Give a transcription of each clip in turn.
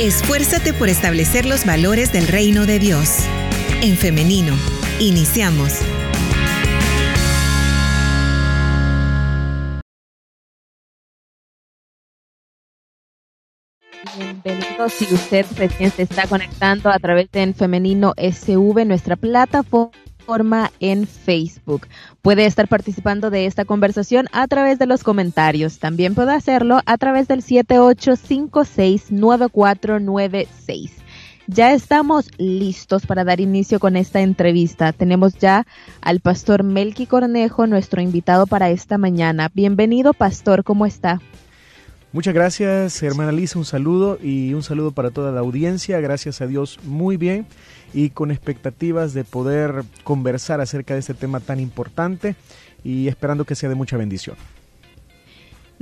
Esfuérzate por establecer los valores del reino de Dios. En femenino, iniciamos. Bienvenido si usted recién se está conectando a través de En Femenino SV, nuestra plataforma en Facebook. Puede estar participando de esta conversación a través de los comentarios. También puede hacerlo a través del 78569496. Ya estamos listos para dar inicio con esta entrevista. Tenemos ya al pastor Melqui Cornejo, nuestro invitado para esta mañana. Bienvenido, pastor, ¿cómo está? Muchas gracias, hermana Lisa, un saludo y un saludo para toda la audiencia. Gracias a Dios, muy bien y con expectativas de poder conversar acerca de este tema tan importante y esperando que sea de mucha bendición.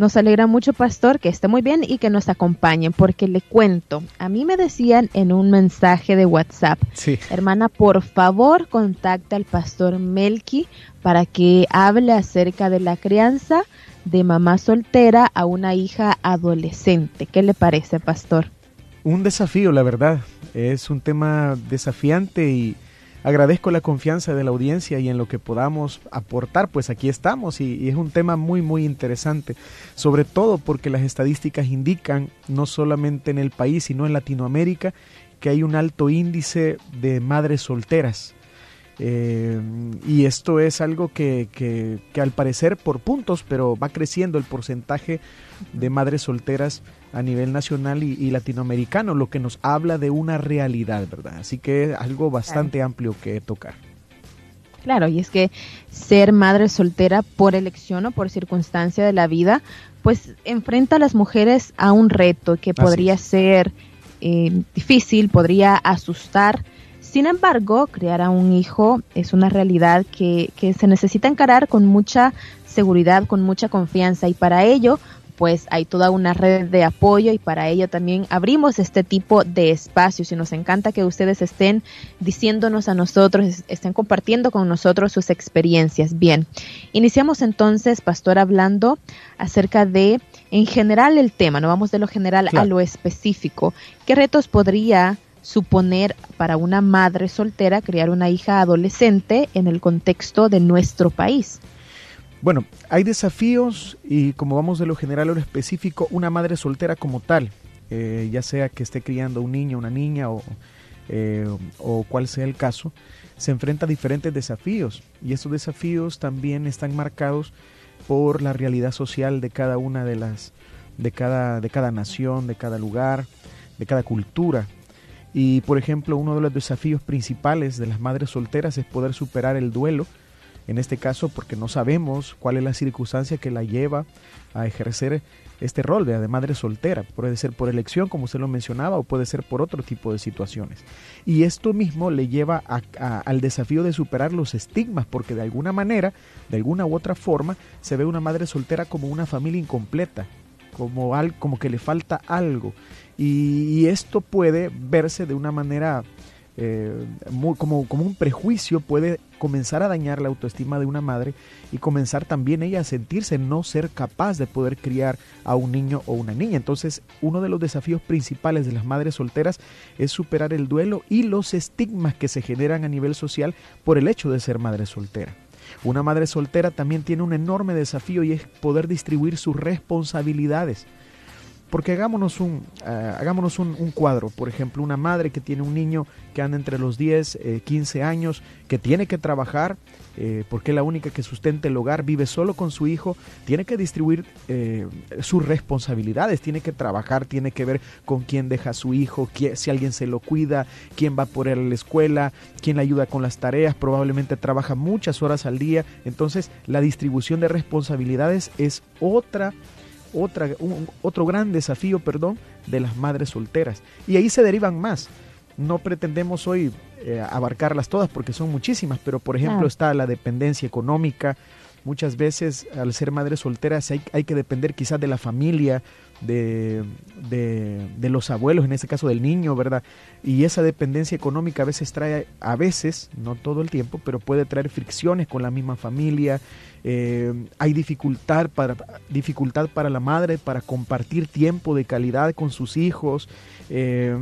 Nos alegra mucho, pastor, que esté muy bien y que nos acompañen, porque le cuento, a mí me decían en un mensaje de WhatsApp, sí. hermana, por favor contacte al pastor Melky para que hable acerca de la crianza de mamá soltera a una hija adolescente. ¿Qué le parece, pastor? Un desafío, la verdad. Es un tema desafiante y agradezco la confianza de la audiencia y en lo que podamos aportar, pues aquí estamos y, es un tema muy muy interesante, sobre todo porque las estadísticas indican, no solamente en el país, sino en Latinoamérica, que hay un alto índice de madres solteras. Eh, y esto es algo que, que, que, al parecer por puntos, pero va creciendo el porcentaje de madres solteras a nivel nacional y, y latinoamericano, lo que nos habla de una realidad, ¿verdad? Así que es algo bastante claro. amplio que tocar. Claro, y es que ser madre soltera por elección o por circunstancia de la vida, pues enfrenta a las mujeres a un reto que podría ser eh, difícil, podría asustar, sin embargo, criar a un hijo es una realidad que, que, se necesita encarar con mucha seguridad, con mucha confianza y para ello pues hay toda una red de apoyo y para ello también abrimos este tipo de espacios y nos encanta que ustedes estén diciéndonos a nosotros, estén compartiendo con nosotros sus experiencias. Bien, iniciamos entonces, Pastor, hablando acerca de, en general, el tema, no vamos de lo general claro. a lo específico. ¿Qué retos podría suponer para una madre soltera criar una hija adolescente en el contexto de nuestro país? Bueno, hay desafíos y como vamos de lo general a lo específico, una madre soltera como tal, eh, ya sea que esté criando un niño, una niña o, eh, o cual sea el caso, se enfrenta a diferentes desafíos y estos desafíos también están marcados por la realidad social de cada una de las, de cada, de cada nación, de cada lugar, de cada cultura. Y por ejemplo, uno de los desafíos principales de las madres solteras es poder superar el duelo, en este caso porque no sabemos cuál es la circunstancia que la lleva a ejercer este rol de, madre soltera. Puede ser por elección, como usted lo mencionaba, o puede ser por otro tipo de situaciones. Y esto mismo le lleva al desafío de superar los estigmas, porque de alguna manera, de alguna u otra forma, se ve una madre soltera como una familia incompleta, como, al, como que le falta algo. Y, y esto puede verse de una manera eh, muy, como, como un prejuicio, puede comenzar a dañar la autoestima de una madre y comenzar también ella a sentirse no ser capaz de poder criar a un niño o una niña. Entonces, uno de los desafíos principales de las madres solteras es superar el duelo y los estigmas que se generan a nivel social por el hecho de ser madre soltera. Una madre soltera también tiene un enorme desafío y es poder distribuir sus responsabilidades. Porque hagámonos un, uh, hagámonos un, cuadro, por ejemplo, una madre que tiene un niño que anda entre los 10, eh, 15 años, que tiene que trabajar, eh, porque es la única que sustenta el hogar, vive solo con su hijo, tiene que distribuir eh, sus responsabilidades, tiene que trabajar, tiene que ver con quién deja a su hijo, quién, si alguien se lo cuida, quién va por él a la escuela, quién le ayuda con las tareas, probablemente trabaja muchas horas al día, entonces la distribución de responsabilidades es otra otra, un, otro gran desafío, perdón, de las madres solteras. Y ahí se derivan más. No pretendemos hoy eh, abarcarlas todas porque son muchísimas, pero por ejemplo está la dependencia económica. Muchas veces al ser madres solteras hay, hay, que depender quizás de la familia, de, de, los abuelos, en este caso del niño, ¿verdad? Y esa dependencia económica a veces trae, a veces, no todo el tiempo, pero puede traer fricciones con la misma familia. Eh, hay dificultad para, dificultad para la madre para compartir tiempo de calidad con sus hijos. Eh,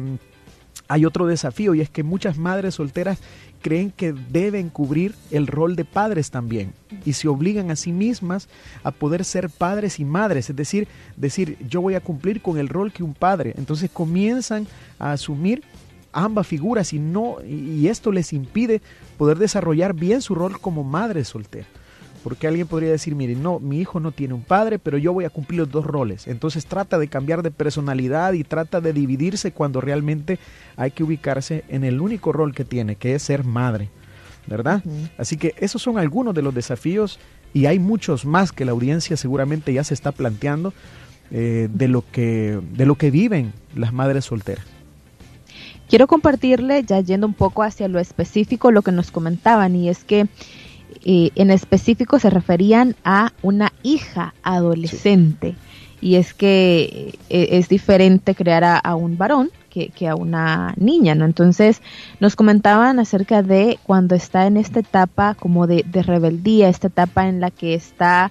hay otro desafío y es que muchas madres solteras creen que deben cubrir el rol de padres también y se obligan a sí mismas a poder ser padres y madres, es decir, decir yo voy a cumplir con el rol que un padre. Entonces comienzan a asumir ambas figuras y no y esto les impide poder desarrollar bien su rol como madre soltera. Porque alguien podría decir, mire, no, mi hijo no tiene un padre, pero yo voy a cumplir los dos roles. Entonces trata de cambiar de personalidad y trata de dividirse cuando realmente hay que ubicarse en el único rol que tiene, que es ser madre. ¿Verdad? Así que esos son algunos de los desafíos y hay muchos más que la audiencia seguramente ya se está planteando eh, de, lo que, de lo que viven las madres solteras. Quiero compartirle, ya yendo un poco hacia lo específico, lo que nos comentaban, y es que en específico se referían a una hija adolescente. Y es que eh, es diferente crear a, un varón que, a una niña, ¿no? Entonces nos comentaban acerca de cuando está en esta etapa como de, de rebeldía, esta etapa en la que está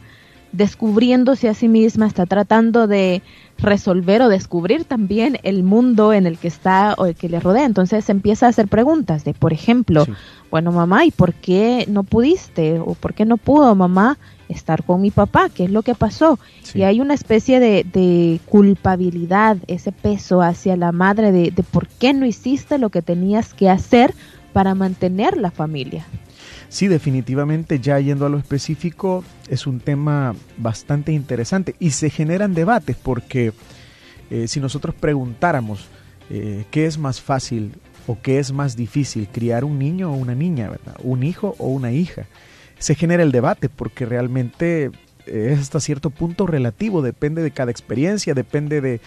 descubriéndose a sí misma, está tratando de resolver o descubrir también el mundo en el que está o el que le rodea. Entonces empieza a hacer preguntas de, por ejemplo, bueno, mamá, ¿y por qué no pudiste? ¿O por qué no pudo mamá estar con mi papá? ¿Qué es lo que pasó? Y hay una especie de, culpabilidad, ese peso hacia la madre de, de por qué no hiciste lo que tenías que hacer para mantener la familia. Sí, definitivamente, ya yendo a lo específico, es un tema bastante interesante y se generan debates porque eh, si nosotros preguntáramos eh, qué es más fácil o qué es más difícil, criar un niño o una niña, ¿verdad? un hijo o una hija, se genera el debate porque realmente es hasta cierto punto relativo, depende de cada experiencia, depende de,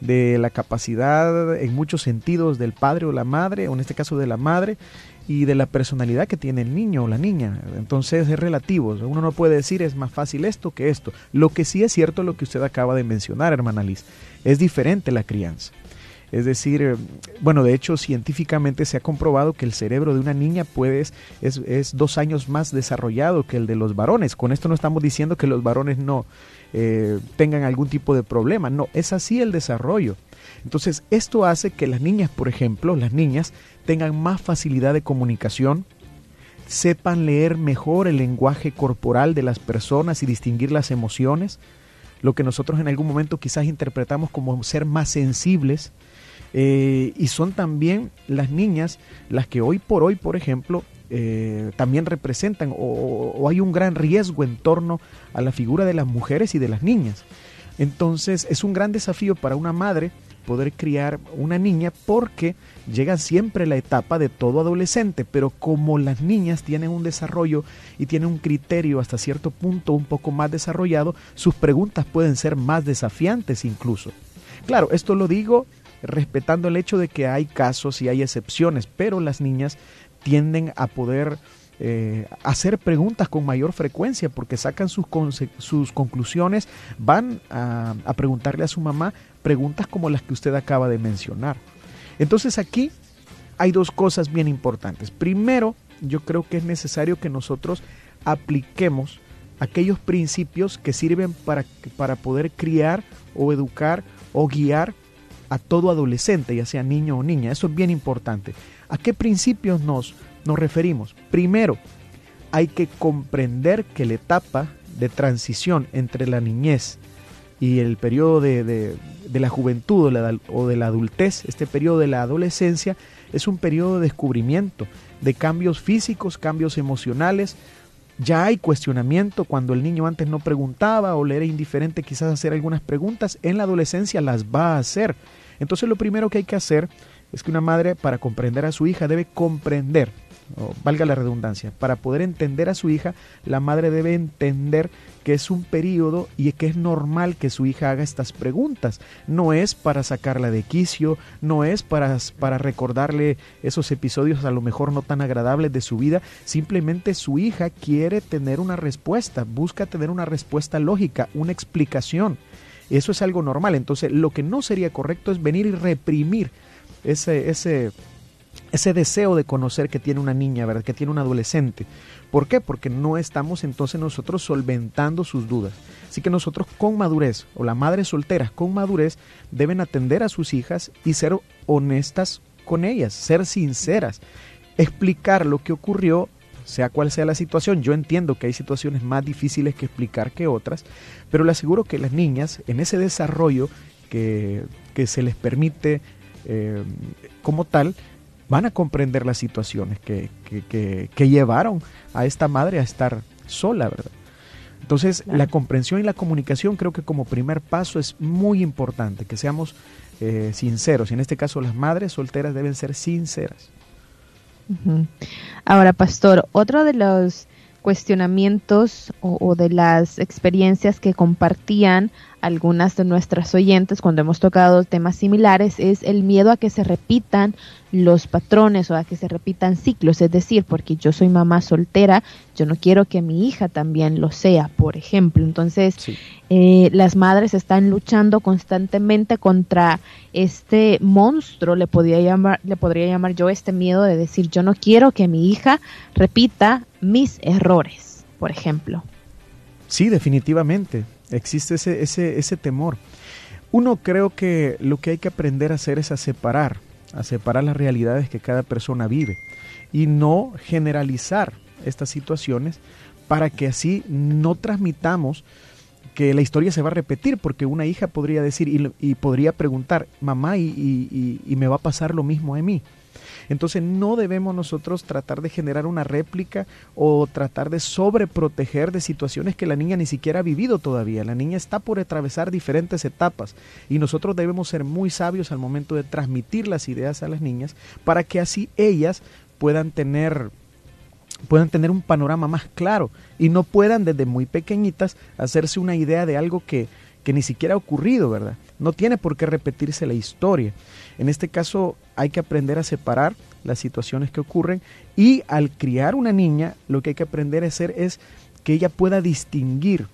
de la capacidad en muchos sentidos del padre o la madre, o en este caso de la madre, y de la personalidad que tiene el niño o la niña. Entonces es relativo. Uno no puede decir es más fácil esto que esto. Lo que sí es cierto lo que usted acaba de mencionar, hermana Liz. Es diferente la crianza. Es decir, eh, bueno, de hecho científicamente se ha comprobado que el cerebro de una niña puede, es, es, dos años más desarrollado que el de los varones. Con esto no estamos diciendo que los varones no eh, tengan algún tipo de problema. No, es así el desarrollo. Entonces, esto hace que las niñas, por ejemplo, las niñas tengan más facilidad de comunicación, sepan leer mejor el lenguaje corporal de las personas y distinguir las emociones, lo que nosotros en algún momento quizás interpretamos como ser más sensibles, eh, y son también las niñas las que hoy por hoy, por ejemplo, eh, también representan o, hay un gran riesgo en torno a la figura de las mujeres y de las niñas. Entonces es un gran desafío para una madre poder criar una niña porque llega siempre la etapa de todo adolescente, pero como las niñas tienen un desarrollo y tienen un criterio hasta cierto punto un poco más desarrollado, sus preguntas pueden ser más desafiantes incluso. Claro, esto lo digo respetando el hecho de que hay casos y hay excepciones, pero las niñas tienden a poder eh, hacer preguntas con mayor frecuencia porque sacan sus, sus conclusiones, van a, a preguntarle a su mamá preguntas como las que usted acaba de mencionar. Entonces aquí hay dos cosas bien importantes. Primero, yo creo que es necesario que nosotros apliquemos aquellos principios que sirven para, para poder criar o educar o guiar a todo adolescente, ya sea niño o niña. Eso es bien importante. ¿A qué principios nos, nos referimos? Primero, hay que comprender que la etapa de transición entre la niñez y el periodo de, la juventud o, o de la adultez, este periodo de la adolescencia, es un periodo de descubrimiento, de cambios físicos, cambios emocionales. Ya hay cuestionamiento cuando el niño antes no preguntaba o le era indiferente quizás hacer algunas preguntas, en la adolescencia las va a hacer. Entonces lo primero que hay que hacer es que una madre para comprender a su hija debe comprender valga la redundancia, para poder entender a su hija, la madre debe entender que es un periodo y que es normal que su hija haga estas preguntas. No es para sacarla de quicio, no es para, para recordarle esos episodios a lo mejor no tan agradables de su vida, simplemente su hija quiere tener una respuesta, busca tener una respuesta lógica, una explicación. Eso es algo normal. Entonces, lo que no sería correcto es venir y reprimir ese, ese, ese deseo de conocer que tiene una niña, ¿verdad? Que tiene un adolescente. ¿Por qué? Porque no estamos entonces nosotros solventando sus dudas. Así que nosotros con madurez, o las madres solteras con madurez, deben atender a sus hijas y ser honestas con ellas, ser sinceras, explicar lo que ocurrió, sea cual sea la situación. Yo entiendo que hay situaciones más difíciles que explicar que otras, pero le aseguro que las niñas, en ese desarrollo que, se les permite eh, como tal, van a comprender las situaciones que, que, llevaron a esta madre a estar sola, ¿verdad? Entonces, la comprensión y la comunicación creo que como primer paso es muy importante, que seamos eh, sinceros. Y en este caso, las madres solteras deben ser sinceras. Ahora, pastor, otro de los cuestionamientos o, de las experiencias que compartían algunas de nuestras oyentes cuando hemos tocado temas similares es el miedo a que se repitan los patrones o a que se repitan ciclos, es decir, porque yo soy mamá soltera, yo no quiero que mi hija también lo sea, por ejemplo. Entonces, eh, las madres están luchando constantemente contra este monstruo, le podría llamar, le podría llamar yo este miedo de decir, yo no quiero que mi hija repita mis errores, por ejemplo. Sí, definitivamente. Existe ese, ese, ese temor. Uno creo que lo que hay que aprender a hacer es a separar, a separar las realidades que cada persona vive y no generalizar estas situaciones para que así no transmitamos que la historia se va a repetir, porque una hija podría decir y, podría preguntar, mamá, y, y, me va a pasar lo mismo a mí. Entonces no debemos nosotros tratar de generar una réplica o tratar de sobreproteger de situaciones que la niña ni siquiera ha vivido todavía. La niña está por atravesar diferentes etapas y nosotros debemos ser muy sabios al momento de transmitir las ideas a las niñas para que así ellas puedan tener puedan tener un panorama más claro y no puedan desde muy pequeñitas hacerse una idea de algo que, que ni siquiera ha ocurrido, ¿verdad? No tiene por qué repetirse la historia. En este caso hay que aprender a separar las situaciones que ocurren y al criar una niña lo que hay que aprender a hacer es que ella pueda distinguir,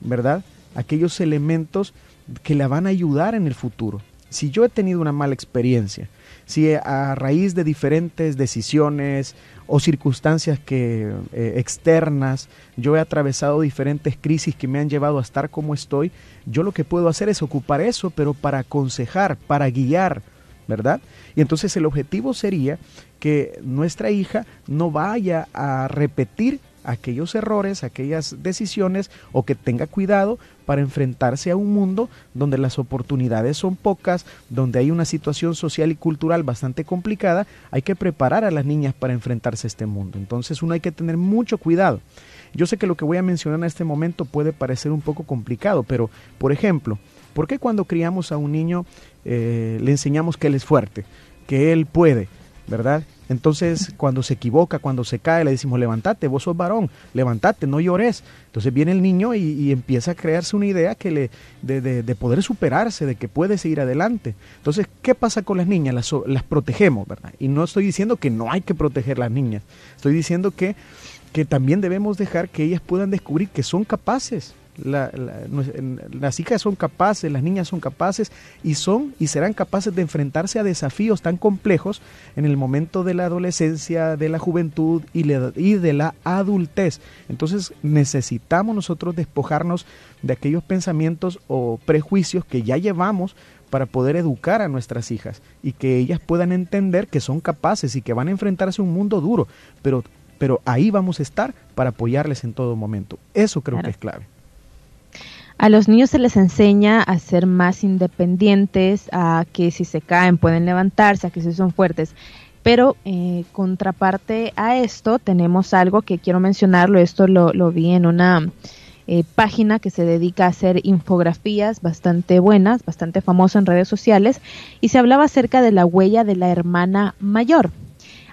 ¿verdad? Aquellos elementos que la van a ayudar en el futuro. Si yo he tenido una mala experiencia, si a raíz de diferentes decisiones o circunstancias que eh, externas, yo he atravesado diferentes crisis que me han llevado a estar como estoy, yo lo que puedo hacer es ocupar eso, pero para aconsejar, para guiar, ¿verdad? Y entonces el objetivo sería que nuestra hija no vaya a repetir aquellos errores, aquellas decisiones o que tenga cuidado para enfrentarse a un mundo donde las oportunidades son pocas, donde hay una situación social y cultural bastante complicada, hay que preparar a las niñas para enfrentarse a este mundo. Entonces uno hay que tener mucho cuidado. Yo sé que lo que voy a mencionar en este momento puede parecer un poco complicado, pero por ejemplo, ¿por qué cuando criamos a un niño eh, le enseñamos que él es fuerte, que él puede, ¿verdad? Entonces, cuando se equivoca, cuando se cae, le decimos, levántate, vos sos varón, levántate, no llores. Entonces viene el niño y, empieza a crearse una idea que le, de, de, poder superarse, de que puede seguir adelante. Entonces, ¿qué pasa con las niñas? Las, las protegemos, ¿verdad? Y no estoy diciendo que no hay que proteger a las niñas, estoy diciendo que, que también debemos dejar que ellas puedan descubrir que son capaces, las hijas son capaces, las niñas son capaces y son y serán capaces de enfrentarse a desafíos tan complejos en el momento de la adolescencia, de la juventud y, y de la adultez. Entonces necesitamos nosotros despojarnos de aquellos pensamientos o prejuicios que ya llevamos para poder educar a nuestras hijas y que ellas puedan entender que son capaces y que van a enfrentarse a un mundo duro, pero, pero ahí vamos a estar para apoyarles en todo momento. Eso creo que es clave. A los niños se les enseña a ser más independientes, a que si se caen pueden levantarse, a que si son fuertes. Pero eh, contraparte a esto tenemos algo que quiero mencionarlo, esto lo, vi en una eh, página que se dedica a hacer infografías bastante buenas, bastante famosa en redes sociales, y se hablaba acerca de la huella de la hermana mayor.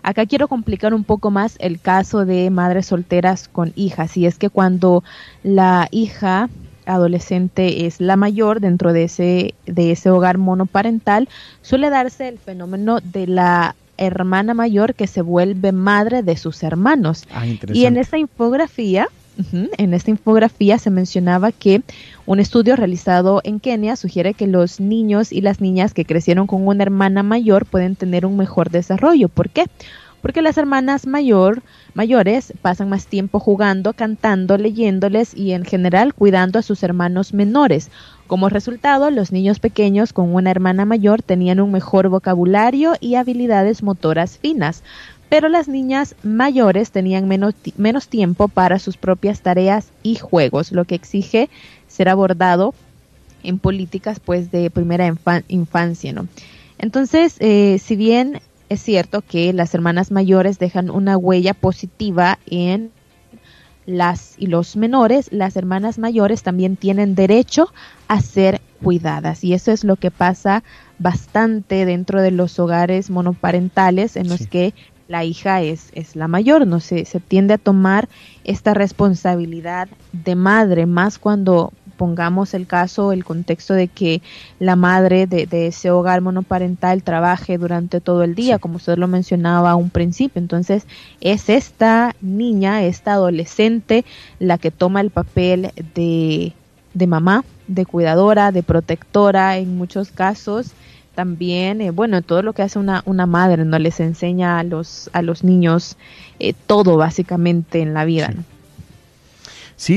Acá quiero complicar un poco más el caso de madres solteras con hijas, y es que cuando la hija adolescente es la mayor dentro de ese, de ese hogar monoparental, suele darse el fenómeno de la hermana mayor que se vuelve madre de sus hermanos. Ah, y en esta infografía, en esta infografía se mencionaba que Un estudio realizado en Kenia sugiere que los niños y las niñas que crecieron con una hermana mayor pueden tener un mejor desarrollo. ¿Por qué? Porque las hermanas mayor, mayores pasan más tiempo jugando, cantando, leyéndoles y en general cuidando a sus hermanos menores. Como resultado, los niños pequeños con una hermana mayor tenían un mejor vocabulario y habilidades motoras finas, pero las niñas mayores tenían menos, tiempo para sus propias tareas y juegos, lo que exige ser abordado en políticas pues de primera infancia, ¿no? Entonces, eh, si bien es cierto que las hermanas mayores dejan una huella positiva en las y los menores, las hermanas mayores también tienen derecho a ser cuidadas y eso es lo que pasa bastante dentro de los hogares monoparentales en los que la hija es, es la mayor, no se, se tiende a tomar esta responsabilidad de madre, más cuando pongamos el caso, el contexto de que la madre de, ese hogar monoparental trabaje durante todo el día, como usted lo mencionaba a un principio. Entonces, es esta niña, esta adolescente, la que toma el papel de, de mamá, de cuidadora, de protectora en muchos casos también, eh, bueno, todo lo que hace una, una madre, ¿no? Les enseña a los, a los niños eh, todo básicamente en la vida, Sí,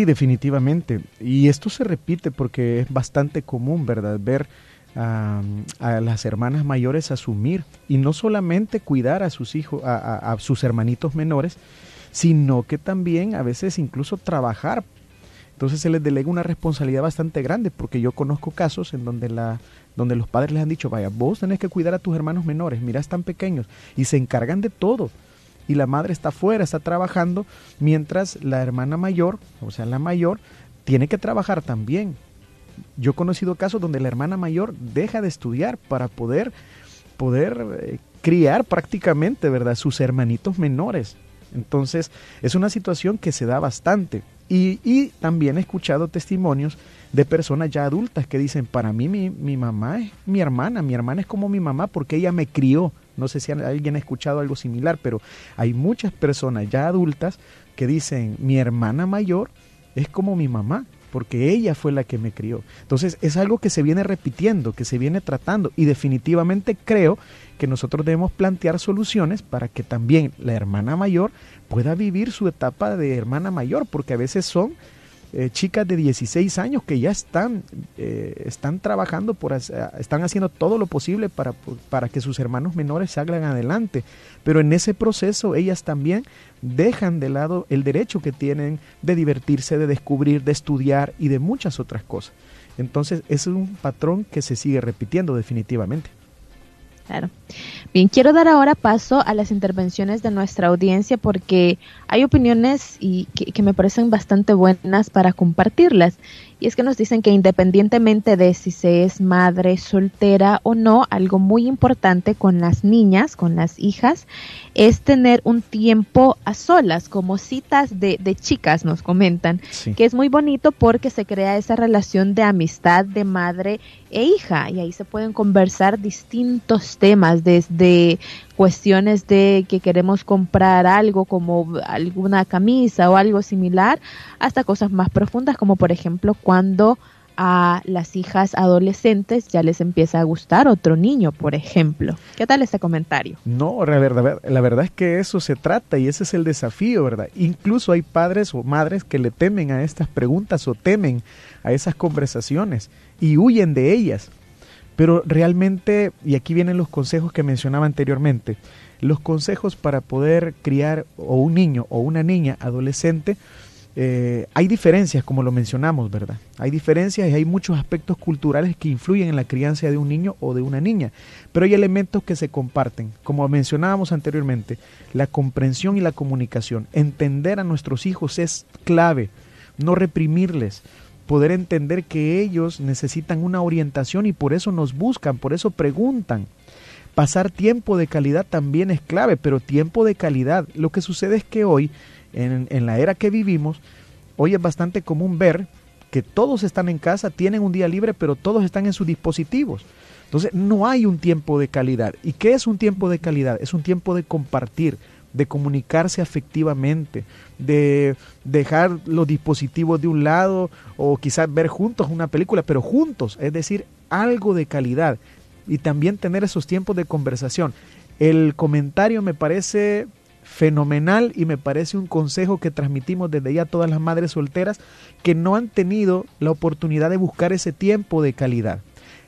definitivamente. Y esto se repite porque es bastante común, ¿verdad? Ver a, las hermanas mayores asumir y no solamente cuidar a sus hijos, a, sus hermanitos menores, sino que también a veces incluso trabajar. Entonces se les delega una responsabilidad bastante grande porque yo conozco casos en donde la donde los padres les han dicho, vaya, vos tenés que cuidar a tus hermanos menores, mira, están pequeños y se encargan de todo y la madre está fuera, está trabajando, mientras la hermana mayor, o sea, la mayor, tiene que trabajar también. Yo he conocido casos donde la hermana mayor deja de estudiar para poder, poder eh, criar prácticamente, ¿verdad?, sus hermanitos menores. Entonces, es una situación que se da bastante. Y, y, también he escuchado testimonios de personas ya adultas que dicen, para mí mi, mi mamá es mi hermana, mi hermana es como mi mamá porque ella me crió, no sé si alguien ha escuchado algo similar, pero hay muchas personas ya adultas que dicen, mi hermana mayor es como mi mamá, porque ella fue la que me crió. Entonces es algo que se viene repitiendo, que se viene tratando y definitivamente creo que nosotros debemos plantear soluciones para que también la hermana mayor pueda vivir su etapa de hermana mayor, porque a veces son eh, chicas de 16 años que ya están, eh, están trabajando, por, están haciendo todo lo posible para, para que sus hermanos menores salgan adelante. Pero en ese proceso ellas también dejan de lado el derecho que tienen de divertirse, de descubrir, de estudiar y de muchas otras cosas. Entonces es un patrón que se sigue repitiendo definitivamente. Claro. Bien, quiero dar ahora paso a las intervenciones de nuestra audiencia porque hay opiniones y que, me parecen bastante buenas para compartirlas. Y es que nos dicen que independientemente de si se es madre soltera o no, algo muy importante con las niñas, con las hijas, es tener un tiempo a solas, como citas de, de chicas nos comentan, que es muy bonito porque se crea esa relación de amistad de madre e hija y ahí se pueden conversar distintos temas desde cuestiones de que queremos comprar algo como alguna camisa o algo similar, hasta cosas más profundas como por ejemplo cuando a las hijas adolescentes ya les empieza a gustar otro niño, por ejemplo. ¿Qué tal este comentario? No, la verdad, es que eso se trata y ese es el desafío, ¿verdad? Incluso hay padres o madres que le temen a estas preguntas o temen a esas conversaciones y huyen de ellas. Pero realmente, y aquí vienen los consejos que mencionaba anteriormente, los consejos para poder criar o un niño o una niña adolescente, eh, hay diferencias, como lo mencionamos, ¿verdad? Hay diferencias y hay muchos aspectos culturales que influyen en la crianza de un niño o de una niña, pero hay elementos que se comparten, como mencionábamos anteriormente, la comprensión y la comunicación. Entender a nuestros hijos es clave, no reprimirles, poder entender que ellos necesitan una orientación y por eso nos buscan, por eso preguntan. Pasar tiempo de calidad también es clave, pero tiempo de calidad. Lo que sucede es que hoy, en, la era que vivimos, hoy es bastante común ver que todos están en casa, tienen un día libre, pero todos están en sus dispositivos. Entonces no hay un tiempo de calidad. ¿Y qué es un tiempo de calidad? Es un tiempo de compartir, de comunicarse afectivamente, de dejar los dispositivos de un lado o quizás ver juntos una película, pero juntos, es decir, algo de calidad y también tener esos tiempos de conversación. El comentario me parece fenomenal y me parece un consejo que transmitimos desde ya a todas las madres solteras que no han tenido la oportunidad de buscar ese tiempo de calidad.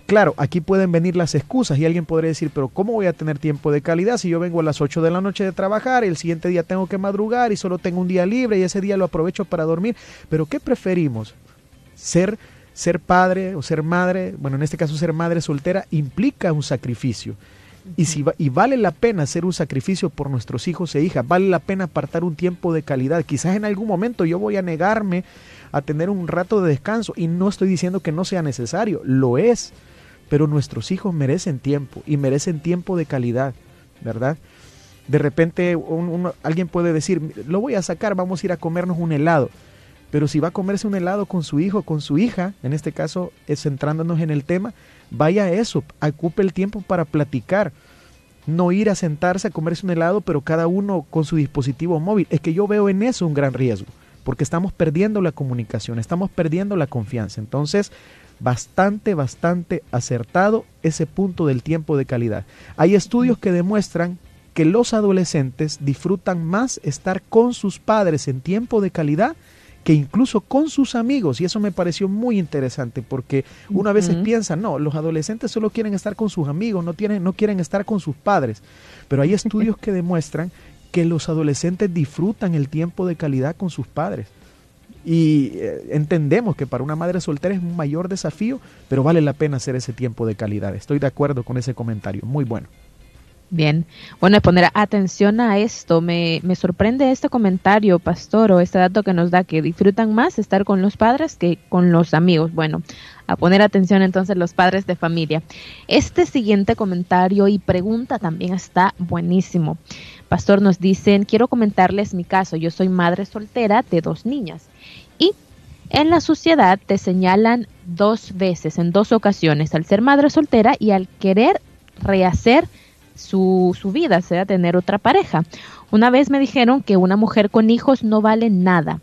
Claro, aquí pueden venir las excusas y alguien podría decir, pero ¿cómo voy a tener tiempo de calidad si yo vengo a las 8 de la noche de trabajar, el siguiente día tengo que madrugar y solo tengo un día libre y ese día lo aprovecho para dormir? Pero ¿qué preferimos? Ser ser padre o ser madre, bueno, en este caso ser madre soltera implica un sacrificio. Y, si y vale la pena hacer un sacrificio por nuestros hijos e hijas, vale la pena apartar un tiempo de calidad. Quizás en algún momento yo voy a negarme a tener un rato de descanso y no estoy diciendo que no sea necesario, lo es, pero nuestros hijos merecen tiempo y merecen tiempo de calidad, ¿verdad? De repente alguien puede decir, lo voy a sacar, vamos a ir a comernos un helado. Pero si va a comerse un helado con su hijo, con su hija, en este caso centrándonos en el tema, vaya a eso, ocupe el tiempo para platicar. No ir a sentarse a comerse un helado, pero cada uno con su dispositivo móvil. Es que yo veo en eso un gran riesgo, porque estamos perdiendo la comunicación, estamos perdiendo la confianza. Entonces, bastante, bastante acertado ese punto del tiempo de calidad. Hay estudios que demuestran que los adolescentes disfrutan más estar con sus padres en tiempo de calidad que incluso con sus amigos, y eso me pareció muy interesante porque una vez piensa, no, los adolescentes solo quieren estar con sus amigos, no, tienen, no quieren estar con sus padres, pero hay estudios que demuestran que los adolescentes disfrutan el tiempo de calidad con sus padres. Y eh, entendemos que para una madre soltera es un mayor desafío, pero vale la pena hacer ese tiempo de calidad. Estoy de acuerdo con ese comentario, muy bueno. Bien, bueno, poner atención a esto. Me, me sorprende este comentario, pastor, o este dato que nos da que disfrutan más estar con los padres que con los amigos. Bueno, a poner atención entonces los padres de familia. Este siguiente comentario y pregunta también está buenísimo. Pastor, nos dicen, quiero comentarles mi caso. Yo soy madre soltera de dos niñas y en la sociedad te señalan dos veces, en dos ocasiones, al ser madre soltera y al querer rehacer su, su vida, sea tener otra pareja. Una vez me dijeron que una mujer con hijos no vale nada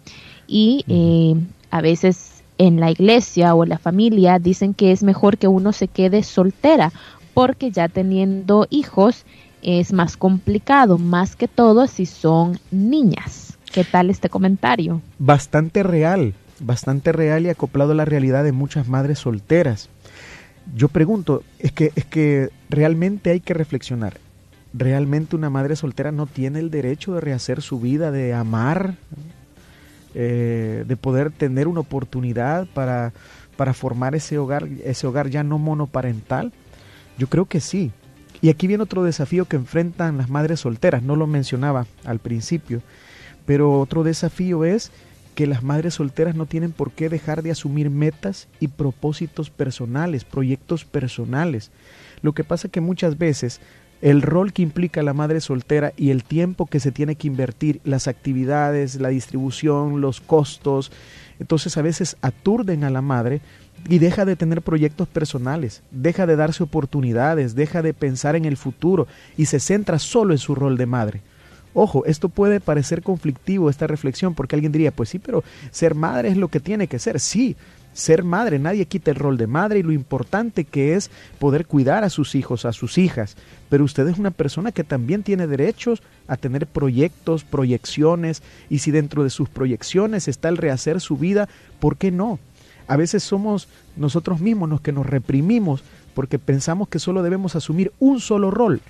y eh, a veces en la iglesia o en la familia dicen que es mejor que uno se quede soltera porque ya teniendo hijos es más complicado, más que todo si son niñas. ¿Qué tal este comentario? Bastante real, bastante real y acoplado a la realidad de muchas madres solteras yo pregunto, es que, es que realmente hay que reflexionar. ¿Realmente una madre soltera no tiene el derecho de rehacer su vida, de amar, eh, de poder tener una oportunidad para, para formar ese hogar, ese hogar ya no monoparental? Yo creo que sí. Y aquí viene otro desafío que enfrentan las madres solteras, no lo mencionaba al principio, pero otro desafío es que las madres solteras no tienen por qué dejar de asumir metas y propósitos personales, proyectos personales. Lo que pasa que muchas veces el rol que implica la madre soltera y el tiempo que se tiene que invertir, las actividades, la distribución, los costos, entonces a veces aturden a la madre y deja de tener proyectos personales, deja de darse oportunidades, deja de pensar en el futuro y se centra solo en su rol de madre. Ojo, esto puede parecer conflictivo, esta reflexión, porque alguien diría, pues sí, pero ser madre es lo que tiene que ser. Sí, ser madre, nadie quita el rol de madre y lo importante que es poder cuidar a sus hijos, a sus hijas, pero usted es una persona que también tiene derechos a tener proyectos, proyecciones, y si dentro de sus proyecciones está el rehacer su vida, ¿por qué no? A veces somos nosotros mismos los que nos reprimimos porque pensamos que solo debemos asumir un solo rol.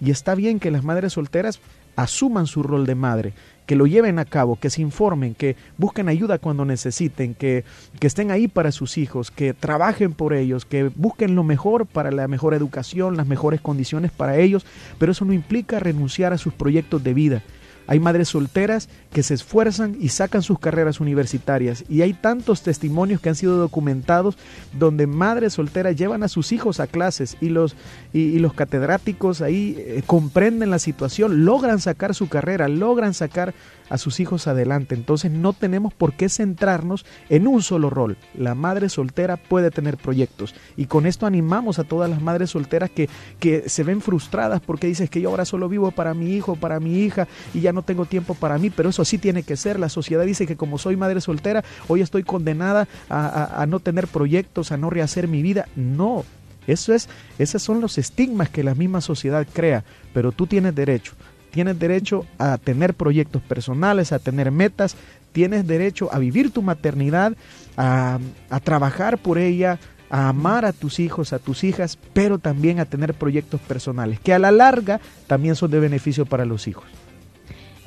Y está bien que las madres solteras asuman su rol de madre, que lo lleven a cabo, que se informen, que busquen ayuda cuando necesiten, que, que, estén ahí para sus hijos, que trabajen por ellos, que busquen lo mejor para la mejor educación, las mejores condiciones para ellos, pero eso no implica renunciar a sus proyectos de vida. Hay madres solteras que se esfuerzan y sacan sus carreras universitarias. Y hay tantos testimonios que han sido documentados donde madres solteras llevan a sus hijos a clases y los, y, los catedráticos ahí eh, comprenden la situación, logran sacar su carrera, logran sacar a sus hijos adelante. Entonces no tenemos por qué centrarnos en un solo rol. La madre soltera puede tener proyectos y con esto animamos a todas las madres solteras que, que se ven frustradas porque dices que yo ahora solo vivo para mi hijo, para mi hija y ya no tengo tiempo para mí, pero eso sí tiene que ser. La sociedad dice que como soy madre soltera, hoy estoy condenada a, a no tener proyectos, a no rehacer mi vida. No, eso es, esos son los estigmas que la misma sociedad crea, pero tú tienes derecho tienes derecho a tener proyectos personales, a tener metas, tienes derecho a vivir tu maternidad, a, trabajar por ella, a amar a tus hijos, a tus hijas, pero también a tener proyectos personales, que a la larga también son de beneficio para los hijos.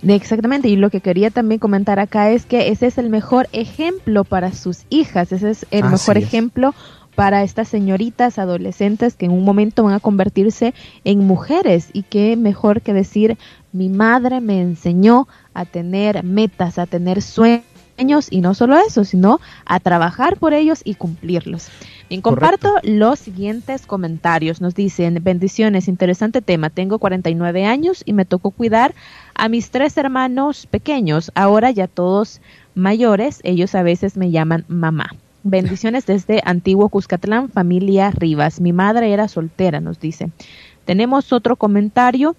Exactamente, y lo que quería también comentar acá es que ese es el mejor ejemplo para sus hijas, ese es el mejor ejemplo para estas señoritas adolescentes que en un momento van a convertirse en mujeres y qué mejor que decir mi madre me enseñó a tener metas, a tener sueños y no solo eso, sino a trabajar por ellos y cumplirlos. Bien, comparto los siguientes comentarios. Nos dicen, bendiciones, interesante tema. Tengo 49 años y me tocó cuidar a mis tres hermanos pequeños, ahora ya todos mayores, ellos a veces me llaman mamá. Bendiciones desde Antiguo Cuscatlán, familia Rivas. Mi madre era soltera, nos dice. Tenemos otro comentario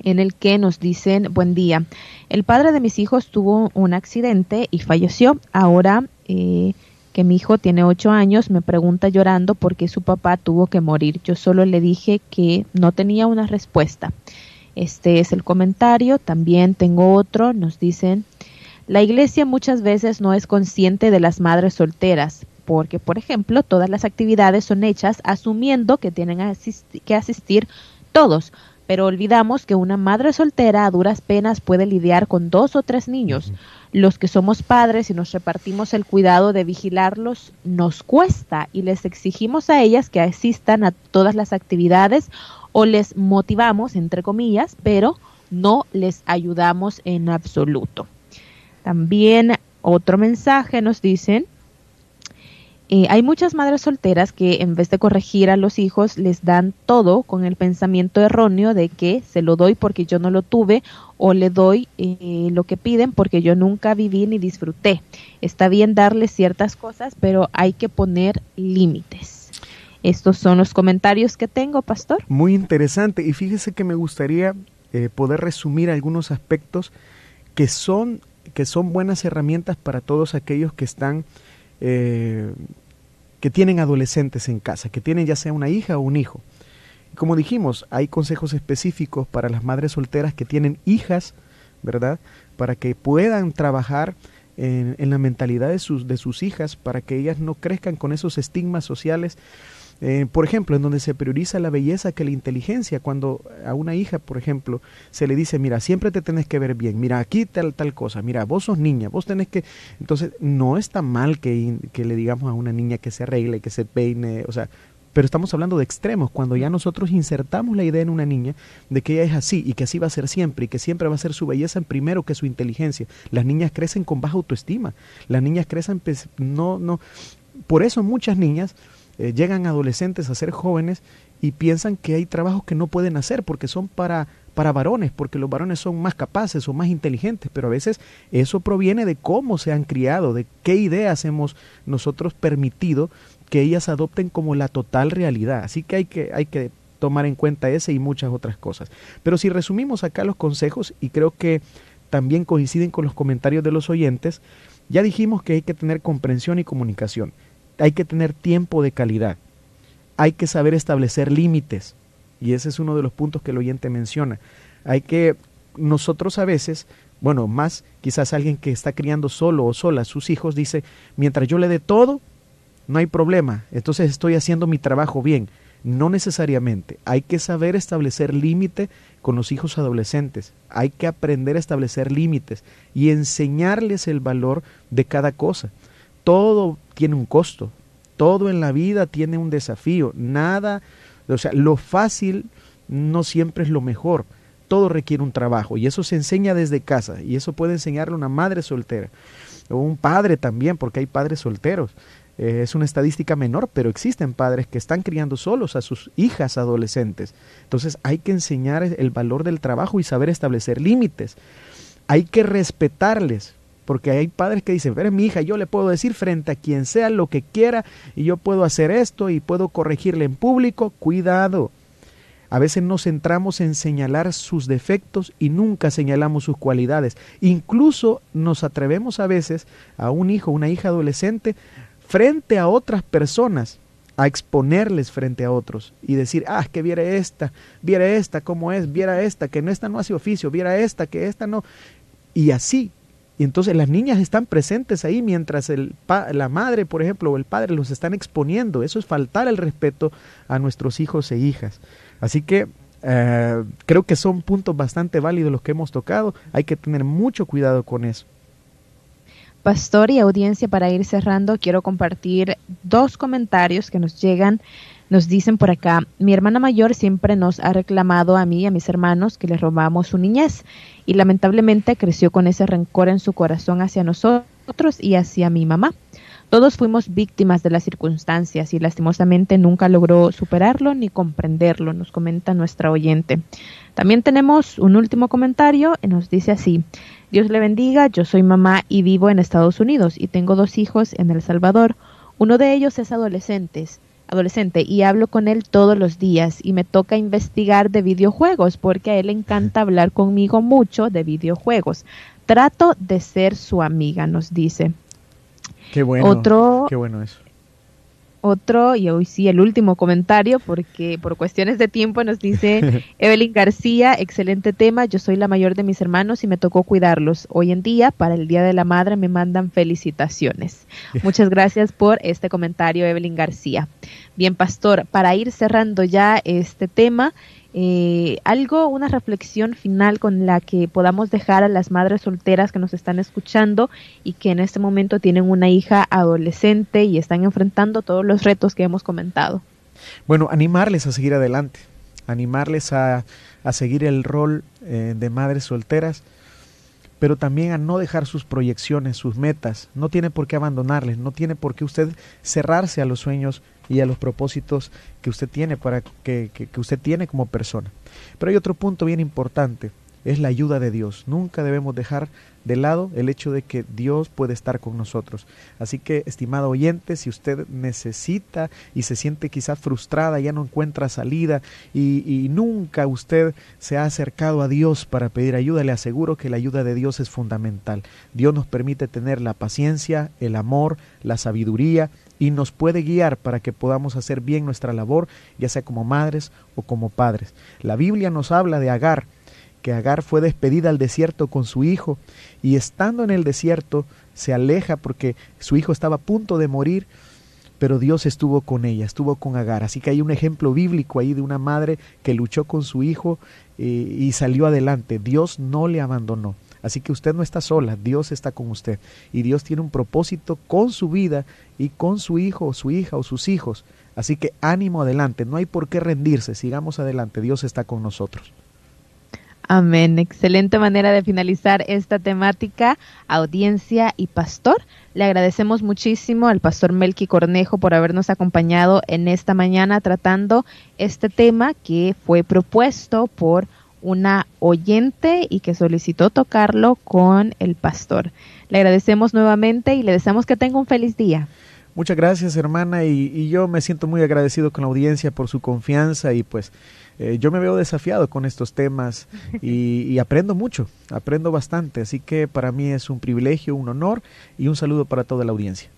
en el que nos dicen, buen día, el padre de mis hijos tuvo un accidente y falleció. Ahora eh, que mi hijo tiene ocho años, me pregunta llorando por qué su papá tuvo que morir. Yo solo le dije que no tenía una respuesta. Este es el comentario. También tengo otro. Nos dicen, la iglesia muchas veces no es consciente de las madres solteras, porque, por ejemplo, todas las actividades son hechas asumiendo que tienen que asistir todos, pero olvidamos que una madre soltera a duras penas puede lidiar con dos o tres niños. Los que somos padres y nos repartimos el cuidado de vigilarlos nos cuesta y les exigimos a ellas que asistan a todas las actividades o les motivamos, entre comillas, pero no les ayudamos en absoluto. También otro mensaje nos dicen, eh, hay muchas madres solteras que en vez de corregir a los hijos les dan todo con el pensamiento erróneo de que se lo doy porque yo no lo tuve o le doy eh, lo que piden porque yo nunca viví ni disfruté. Está bien darles ciertas cosas, pero hay que poner límites. Estos son los comentarios que tengo, pastor. Muy interesante y fíjese que me gustaría eh, poder resumir algunos aspectos que son que son buenas herramientas para todos aquellos que están, eh, que tienen adolescentes en casa, que tienen ya sea una hija o un hijo. Como dijimos, hay consejos específicos para las madres solteras que tienen hijas, ¿verdad? Para que puedan trabajar en, en la mentalidad de sus, de sus hijas, para que ellas no crezcan con esos estigmas sociales eh, por ejemplo, en donde se prioriza la belleza que la inteligencia, cuando a una hija, por ejemplo, se le dice, mira, siempre te tenés que ver bien, mira, aquí tal, tal cosa, mira, vos sos niña, vos tenés que... Entonces, no está mal que, que le digamos a una niña que se arregle, que se peine, o sea, pero estamos hablando de extremos, cuando ya nosotros insertamos la idea en una niña de que ella es así y que así va a ser siempre y que siempre va a ser su belleza en primero que su inteligencia. Las niñas crecen con baja autoestima, las niñas crecen, pues, no, no, por eso muchas niñas eh, llegan adolescentes a ser jóvenes y piensan que hay trabajos que no pueden hacer porque son para, para varones, porque los varones son más capaces o más inteligentes, pero a veces eso proviene de cómo se han criado, de qué ideas hemos nosotros permitido que ellas adopten como la total realidad. Así que hay que, hay que tomar en cuenta ese y muchas otras cosas. Pero si resumimos acá los consejos, y creo que también coinciden con los comentarios de los oyentes, ya dijimos que hay que tener comprensión y comunicación hay que tener tiempo de calidad, hay que saber establecer límites, y ese es uno de los puntos que el oyente menciona. Hay que, nosotros a veces, bueno, más quizás alguien que está criando solo o sola a sus hijos dice, mientras yo le dé todo, no hay problema, entonces estoy haciendo mi trabajo bien. No necesariamente, hay que saber establecer límite con los hijos adolescentes, hay que aprender a establecer límites y enseñarles el valor de cada cosa todo tiene un costo, todo en la vida tiene un desafío, nada, o sea, lo fácil no siempre es lo mejor. todo requiere un trabajo y eso se enseña desde casa y eso puede enseñarle una madre soltera o un padre también, porque hay padres solteros. Eh, es una estadística menor, pero existen padres que están criando solos a sus hijas adolescentes. Entonces hay que enseñar el valor del trabajo y saber establecer límites. Hay que respetarles, porque hay padres que dicen, pero mi hija, yo le puedo decir frente a quien sea lo que quiera y yo puedo hacer esto y puedo corregirle en público. Cuidado. A veces nos centramos en señalar sus defectos y nunca señalamos sus cualidades. Incluso nos atrevemos a veces a un hijo, una hija adolescente, frente a otras personas, a exponerles frente a otros y decir, ah, que viera esta, viera esta, cómo es, viera esta, que no esta no hace oficio, viera esta, que esta no. Y así. Y entonces las niñas están presentes ahí mientras el la madre, por ejemplo, o el padre los están exponiendo. Eso es faltar el respeto a nuestros hijos e hijas. Así que eh, creo que son puntos bastante válidos los que hemos tocado. Hay que tener mucho cuidado con eso. Pastor y audiencia, para ir cerrando, quiero compartir dos comentarios que nos llegan. Nos dicen por acá, mi hermana mayor siempre nos ha reclamado a mí y a mis hermanos que le robamos su niñez y lamentablemente creció con ese rencor en su corazón hacia nosotros y hacia mi mamá. Todos fuimos víctimas de las circunstancias y lastimosamente nunca logró superarlo ni comprenderlo, nos comenta nuestra oyente. También tenemos un último comentario y nos dice así, Dios le bendiga, yo soy mamá y vivo en Estados Unidos y tengo dos hijos en El Salvador. Uno de ellos es adolescentes, adolescente y hablo con él todos los días y me toca investigar de videojuegos porque a él le encanta hablar conmigo mucho de videojuegos. Trato de ser su amiga, nos dice. Qué bueno. Otro, qué bueno eso otro, y hoy sí el último comentario, porque por cuestiones de tiempo nos dice Evelyn García, excelente tema, yo soy la mayor de mis hermanos y me tocó cuidarlos. Hoy en día, para el Día de la Madre, me mandan felicitaciones. Muchas gracias por este comentario, Evelyn García. Bien, Pastor, para ir cerrando ya este tema, eh, algo, una reflexión final con la que podamos dejar a las madres solteras que nos están escuchando y que en este momento tienen una hija adolescente y están enfrentando todos los retos que hemos comentado. Bueno, animarles a seguir adelante, animarles a, a seguir el rol eh, de madres solteras, pero también a no dejar sus proyecciones, sus metas. No tiene por qué abandonarles, no tiene por qué usted cerrarse a los sueños y a los propósitos que usted tiene para que, que, usted tiene como persona. Pero hay otro punto bien importante, es la ayuda de Dios. Nunca debemos dejar de lado el hecho de que Dios puede estar con nosotros. Así que, estimado oyente, si usted necesita y se siente quizás frustrada, ya no encuentra salida y, y, nunca usted se ha acercado a Dios para pedir ayuda, le aseguro que la ayuda de Dios es fundamental. Dios nos permite tener la paciencia, el amor, la sabiduría y nos puede guiar para que podamos hacer bien nuestra labor, ya sea como madres o como padres. La Biblia nos habla de Agar, que Agar fue despedida al desierto con su hijo y estando en el desierto se aleja porque su hijo estaba a punto de morir, pero Dios estuvo con ella, estuvo con Agar. Así que hay un ejemplo bíblico ahí de una madre que luchó con su hijo eh, y salió adelante. Dios no le abandonó. Así que usted no está sola, Dios está con usted. Y Dios tiene un propósito con su vida y con su hijo o su hija o sus hijos. Así que ánimo adelante, no hay por qué rendirse, sigamos adelante, Dios está con nosotros. Amén. Excelente manera de finalizar esta temática, audiencia y pastor. Le agradecemos muchísimo al pastor Melqui Cornejo por habernos acompañado en esta mañana tratando este tema que fue propuesto por una oyente y que solicitó tocarlo con el pastor. Le agradecemos nuevamente y le deseamos que tenga un feliz día. Muchas gracias hermana y, yo me siento muy agradecido con la audiencia por su confianza y pues eh, yo me veo desafiado con estos temas y, y, aprendo mucho, aprendo bastante, así que para mí es un privilegio, un honor y un saludo para toda la audiencia.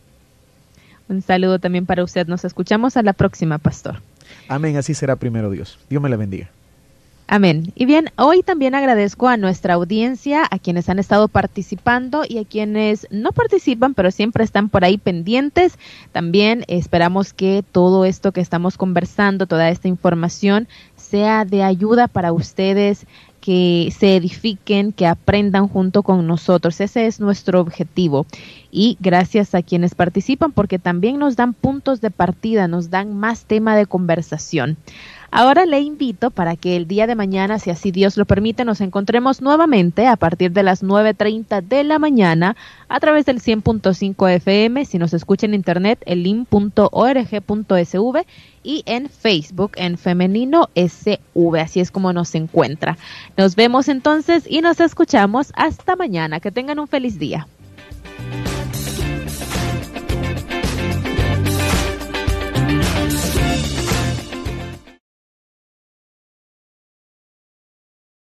Un saludo también para usted, nos escuchamos a la próxima, pastor. Amén, así será primero Dios. Dios me la bendiga. Amén. Y bien, hoy también agradezco a nuestra audiencia, a quienes han estado participando y a quienes no participan, pero siempre están por ahí pendientes. También esperamos que todo esto que estamos conversando, toda esta información, sea de ayuda para ustedes, que se edifiquen, que aprendan junto con nosotros. Ese es nuestro objetivo. Y gracias a quienes participan porque también nos dan puntos de partida, nos dan más tema de conversación. Ahora le invito para que el día de mañana, si así Dios lo permite, nos encontremos nuevamente a partir de las 9.30 de la mañana a través del 100.5 FM, si nos escucha en internet, el link.org.sv y en Facebook en femenino SV. Así es como nos encuentra. Nos vemos entonces y nos escuchamos hasta mañana. Que tengan un feliz día.